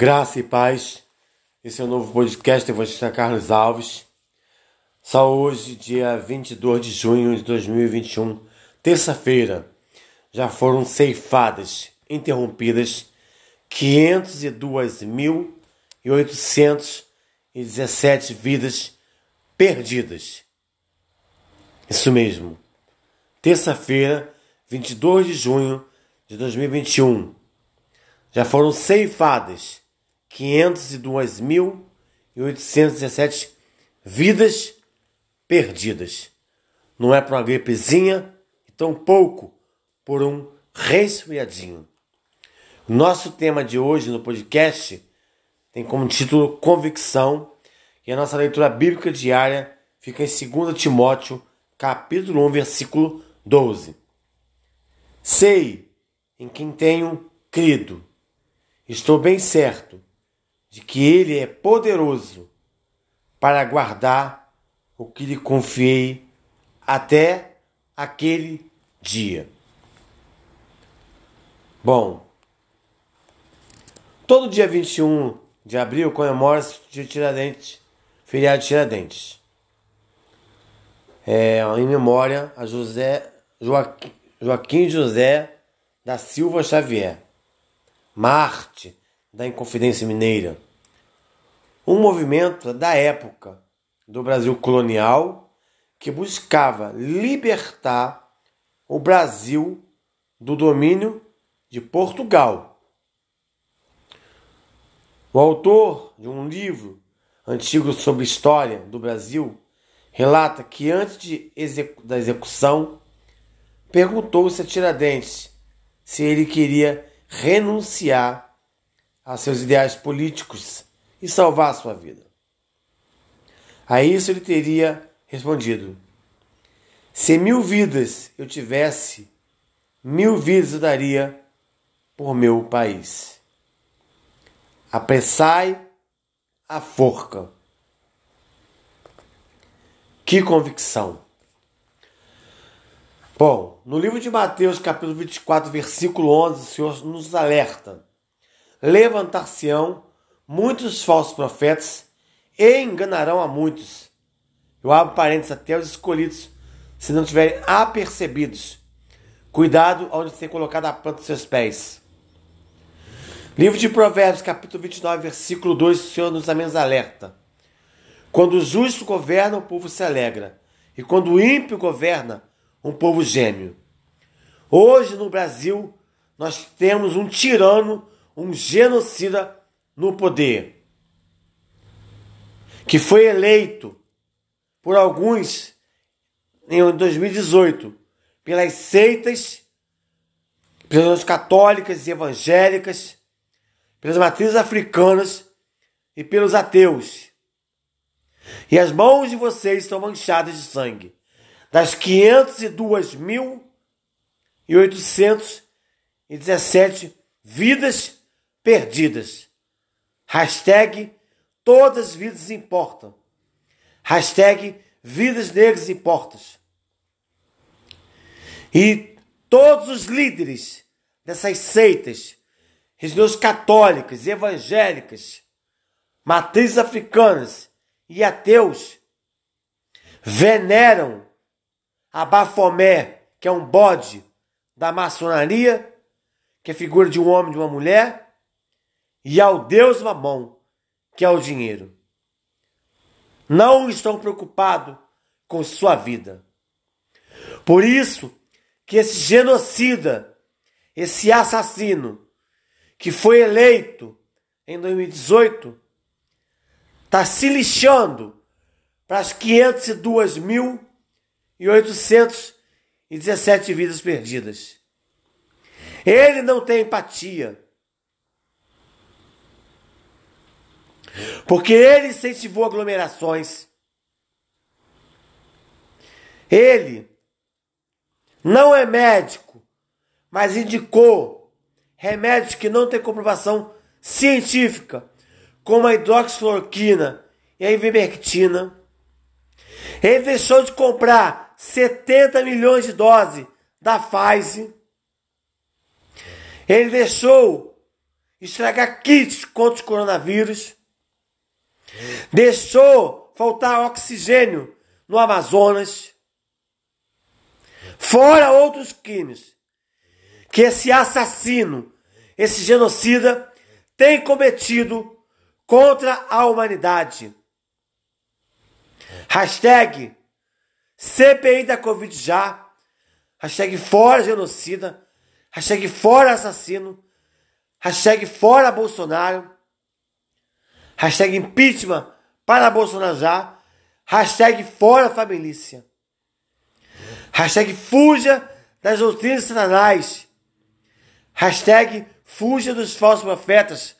Graça e paz. Esse é o novo podcast Evangelista Carlos Alves. Só hoje, dia 22 de junho de 2021, terça-feira, já foram ceifadas, interrompidas, 502.817 vidas perdidas. Isso mesmo. Terça-feira, 22 de junho de 2021, já foram ceifadas 502.817 vidas perdidas. Não é por uma gripezinha e tão pouco por um resfriadinho. Nosso tema de hoje no podcast tem como título Convicção e a nossa leitura bíblica diária fica em 2 Timóteo, capítulo 1, versículo 12. Sei em quem tenho crido. Estou bem certo de que Ele é poderoso para guardar o que lhe confiei até aquele dia. Bom, todo dia 21 de abril comemora-se o dia Tiradentes, feriado de Tiradentes. É, em memória a José Joaquim, Joaquim José da Silva Xavier, Marte da Inconfidência Mineira. Um movimento da época do Brasil colonial que buscava libertar o Brasil do domínio de Portugal. O autor de um livro antigo sobre história do Brasil relata que antes de execu da execução perguntou-se a Tiradentes se ele queria renunciar a seus ideais políticos e salvar a sua vida. A isso ele teria respondido: Se mil vidas eu tivesse, mil vidas eu daria por meu país. Apressai a forca. Que convicção! Bom, no livro de Mateus, capítulo 24, versículo 11, o Senhor nos alerta levantar-se-ão muitos falsos profetas e enganarão a muitos. Eu abro parênteses até os escolhidos, se não tiverem apercebidos. Cuidado onde ser colocada a planta dos seus pés. Livro de Provérbios, capítulo 29, versículo 2, o Senhor nos amém alerta. Quando o justo governa, o povo se alegra. E quando o ímpio governa, um povo gêmeo. Hoje no Brasil, nós temos um tirano um genocida no poder, que foi eleito por alguns em 2018 pelas seitas, pelas católicas e evangélicas, pelas matrizes africanas e pelos ateus. E as mãos de vocês estão manchadas de sangue. Das 502.817 vidas perdidas. Hashtag todas as vidas importam. Hashtag vidas negras importam. E todos os líderes dessas seitas, religiões católicas, evangélicas, matrizes africanas e ateus, veneram a Bafomé, que é um bode da maçonaria, que é figura de um homem e de uma mulher, e ao Deus Mamon, que é o dinheiro. Não estão preocupados com sua vida. Por isso que esse genocida, esse assassino, que foi eleito em 2018, está se lixando para as 502.817 vidas perdidas. Ele não tem empatia. Porque ele incentivou aglomerações. Ele não é médico, mas indicou remédios que não têm comprovação científica, como a hidroxicloroquina e a ivermectina. Ele deixou de comprar 70 milhões de doses da Pfizer. Ele deixou estragar kits contra o coronavírus, deixou faltar oxigênio no Amazonas, fora outros crimes que esse assassino, esse genocida, tem cometido contra a humanidade. Hashtag CPI da Covid já. Hashtag fora genocida. Hashtag fora assassino. Hashtag fora Bolsonaro. Hashtag impeachment para Bolsonaro já. Hashtag fora família. Hashtag fuja das doutrinas satanás. Hashtag fuja dos falsos profetas.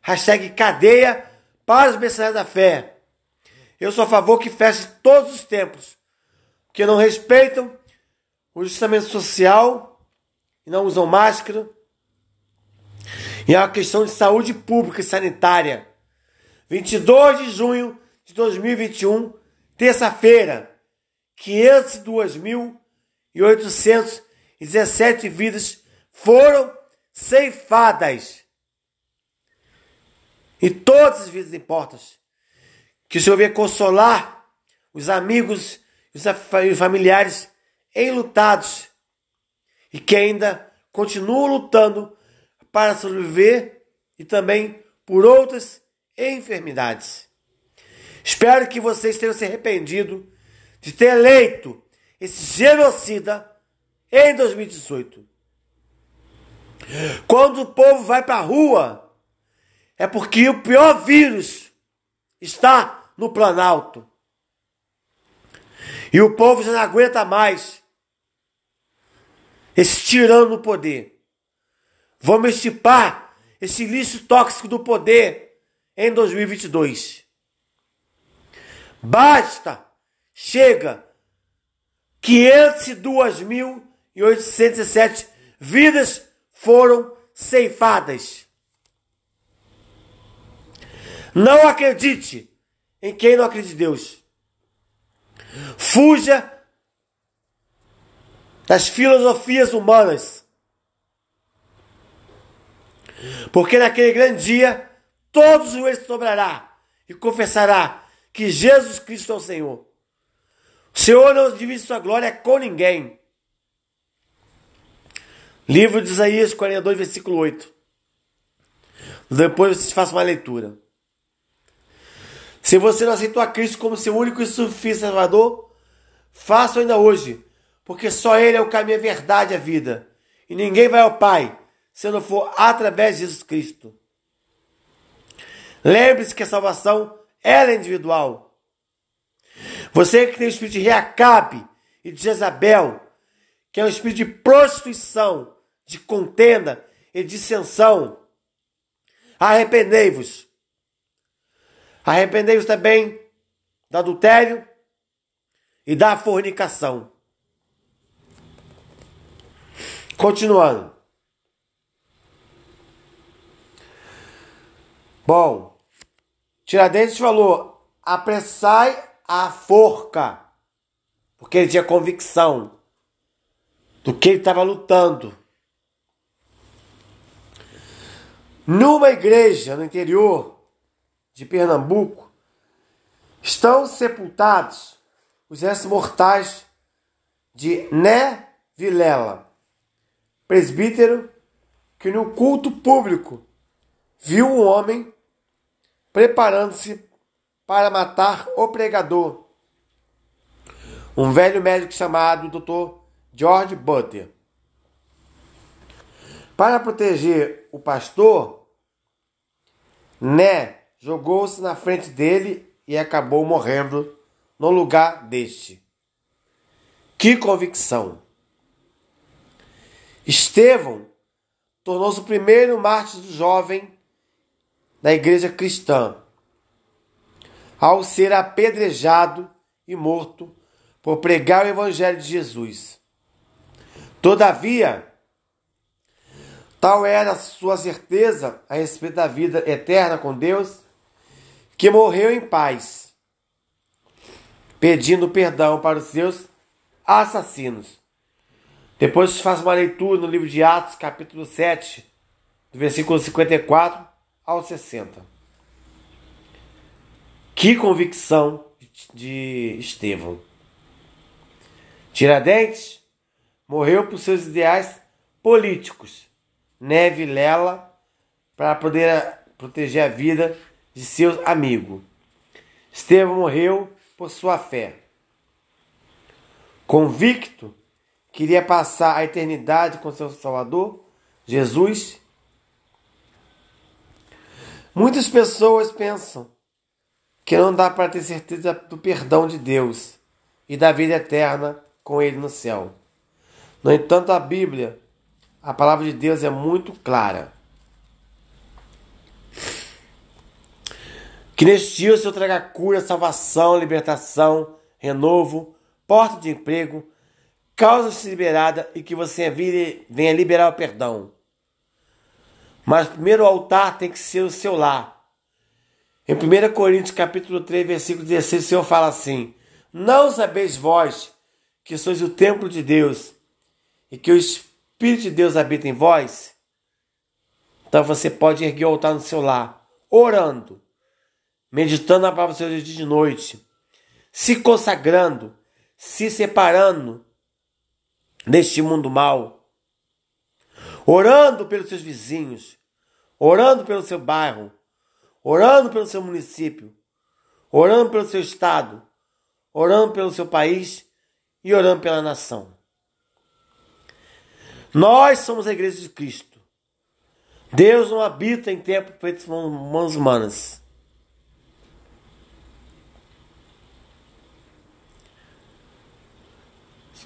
Hashtag cadeia para os mercenários da fé. Eu sou a favor que feche todos os templos que não respeitam o distanciamento social e não usam máscara. E é uma questão de saúde pública e sanitária. 22 de junho de 2021, terça-feira, 502.817 vidas foram ceifadas. E todas as vidas importam. Que o Senhor venha consolar os amigos e os familiares enlutados e que ainda continuam lutando para sobreviver e também por outras enfermidades. Espero que vocês tenham se arrependido de ter eleito esse genocida em 2018. Quando o povo vai para a rua, é porque o pior vírus está no Planalto. E o povo já não aguenta mais esse tirano no poder. Vamos estipar esse lixo tóxico do poder em 2022. Basta! Chega! 502.807 vidas foram ceifadas. Não acredite em quem não acredita em Deus. Fuja das filosofias humanas. Porque naquele grande dia, todos os joelhos dobrará e confessará que Jesus Cristo é o Senhor. O Senhor não divide sua glória com ninguém. Livro de Isaías 42, versículo 8. Depois vocês façam uma leitura. Se você não aceitou a Cristo como seu único e suficiente Salvador, faça ainda hoje, porque só Ele é o caminho, a verdade e a vida. E ninguém vai ao Pai se não for através de Jesus Cristo. Lembre-se que a salvação é individual. Você que tem o espírito de Reacabe e de Jezabel, que é um espírito de prostituição, de contenda e dissensão, arrependei-vos Arrependei-vos também do adultério e da fornicação. Continuando. Bom, Tiradentes falou: apressai a forca, porque ele tinha convicção do que ele estava lutando. Numa igreja no interior de Pernambuco, estão sepultados os restos mortais de Né Vilela, presbítero que no culto público viu um homem preparando-se para matar o pregador, um velho médico chamado Dr. George Butler. Para proteger o pastor, Né jogou-se na frente dele e acabou morrendo no lugar deste. Que convicção! Estevão tornou-se o primeiro mártir do jovem da igreja cristã, ao ser apedrejado e morto por pregar o evangelho de Jesus. Todavia, tal era a sua certeza a respeito da vida eterna com Deus, que morreu em paz, pedindo perdão para os seus assassinos. Depois faz uma leitura no livro de Atos, capítulo 7, do versículo 54 ao 60. Que convicção de Estevão. Tiradentes morreu por seus ideais políticos. Neve Lela para poder proteger a vida de seus amigos. Estevão morreu por sua fé. Convicto, queria passar a eternidade com seu Salvador, Jesus. Muitas pessoas pensam que não dá para ter certeza do perdão de Deus e da vida eterna com Ele no céu. No entanto, a Bíblia, a palavra de Deus é muito clara. Que neste dia o Senhor traga cura, salvação, libertação, renovo, porta de emprego, causa liberada e que você venha liberar o perdão. Mas primeiro o altar tem que ser o seu lar. Em 1 Coríntios capítulo 3, versículo 16, o Senhor fala assim: Não sabeis vós que sois o templo de Deus e que o Espírito de Deus habita em vós? Então você pode erguer o altar no seu lar, orando meditando a palavra do Senhor de dia e de noite, se consagrando, se separando deste mundo mal, orando pelos seus vizinhos, orando pelo seu bairro, orando pelo seu município, orando pelo seu estado, orando pelo seu país e orando pela nação. Nós somos a igreja de Cristo. Deus não habita em templo feito por mãos humanas.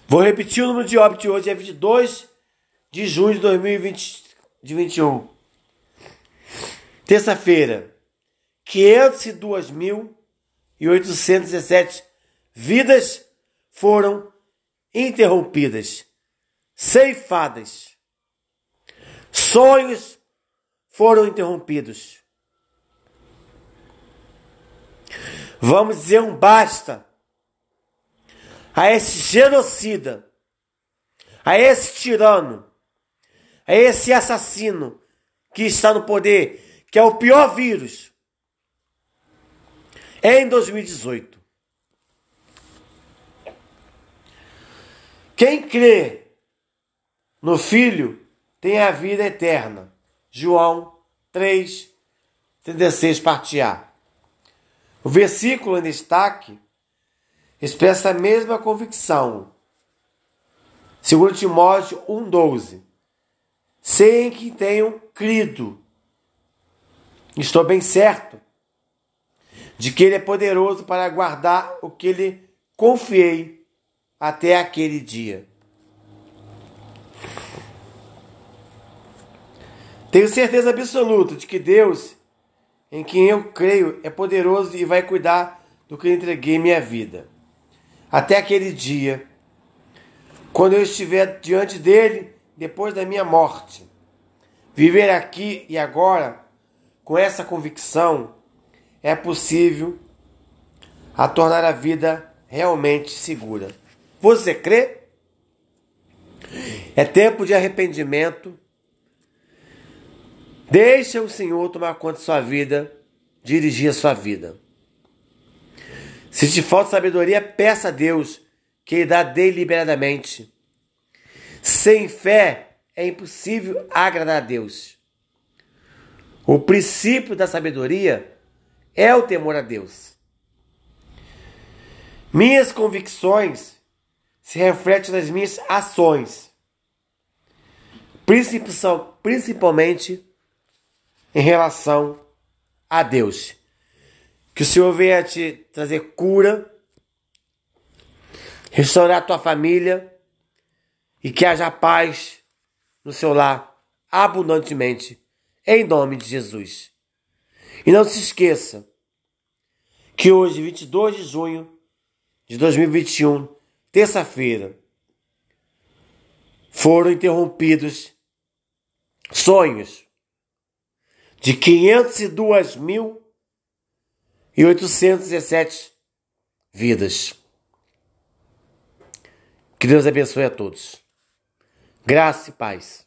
Vou repetir o número de óbito de hoje, é 22 de junho de 2021. Terça-feira, 502.817 vidas foram interrompidas, ceifadas. Sonhos foram interrompidos. Vamos dizer um basta a esse genocida, a esse tirano, a esse assassino que está no poder, que é o pior vírus, em 2018. Quem crê no Filho tem a vida eterna. João 3, 36, parte A. O versículo em destaque expressa a mesma convicção. Segundo Timóteo 1,12. Sem que tenham crido. Estou bem certo de que Ele é poderoso para guardar o que lhe confiei até aquele dia. Tenho certeza absoluta de que Deus, em quem eu creio, é poderoso e vai cuidar do que entreguei minha vida até aquele dia, quando eu estiver diante dele depois da minha morte. Viver aqui e agora com essa convicção é possível a tornar a vida realmente segura. Você crê? É tempo de arrependimento. Deixa o Senhor tomar conta de sua vida, dirigir a sua vida. Se te falta sabedoria, peça a Deus, que Ele dá deliberadamente. Sem fé é impossível agradar a Deus. O princípio da sabedoria é o temor a Deus. Minhas convicções se refletem nas minhas ações, principalmente em relação a Deus. Que o Senhor venha te trazer cura, restaurar a tua família e que haja paz no seu lar abundantemente, em nome de Jesus. E não se esqueça que hoje, 22 de junho de 2021, terça-feira, foram interrompidos sonhos de 502 mil e 817 vidas. Que Deus abençoe a todos. Graça e paz.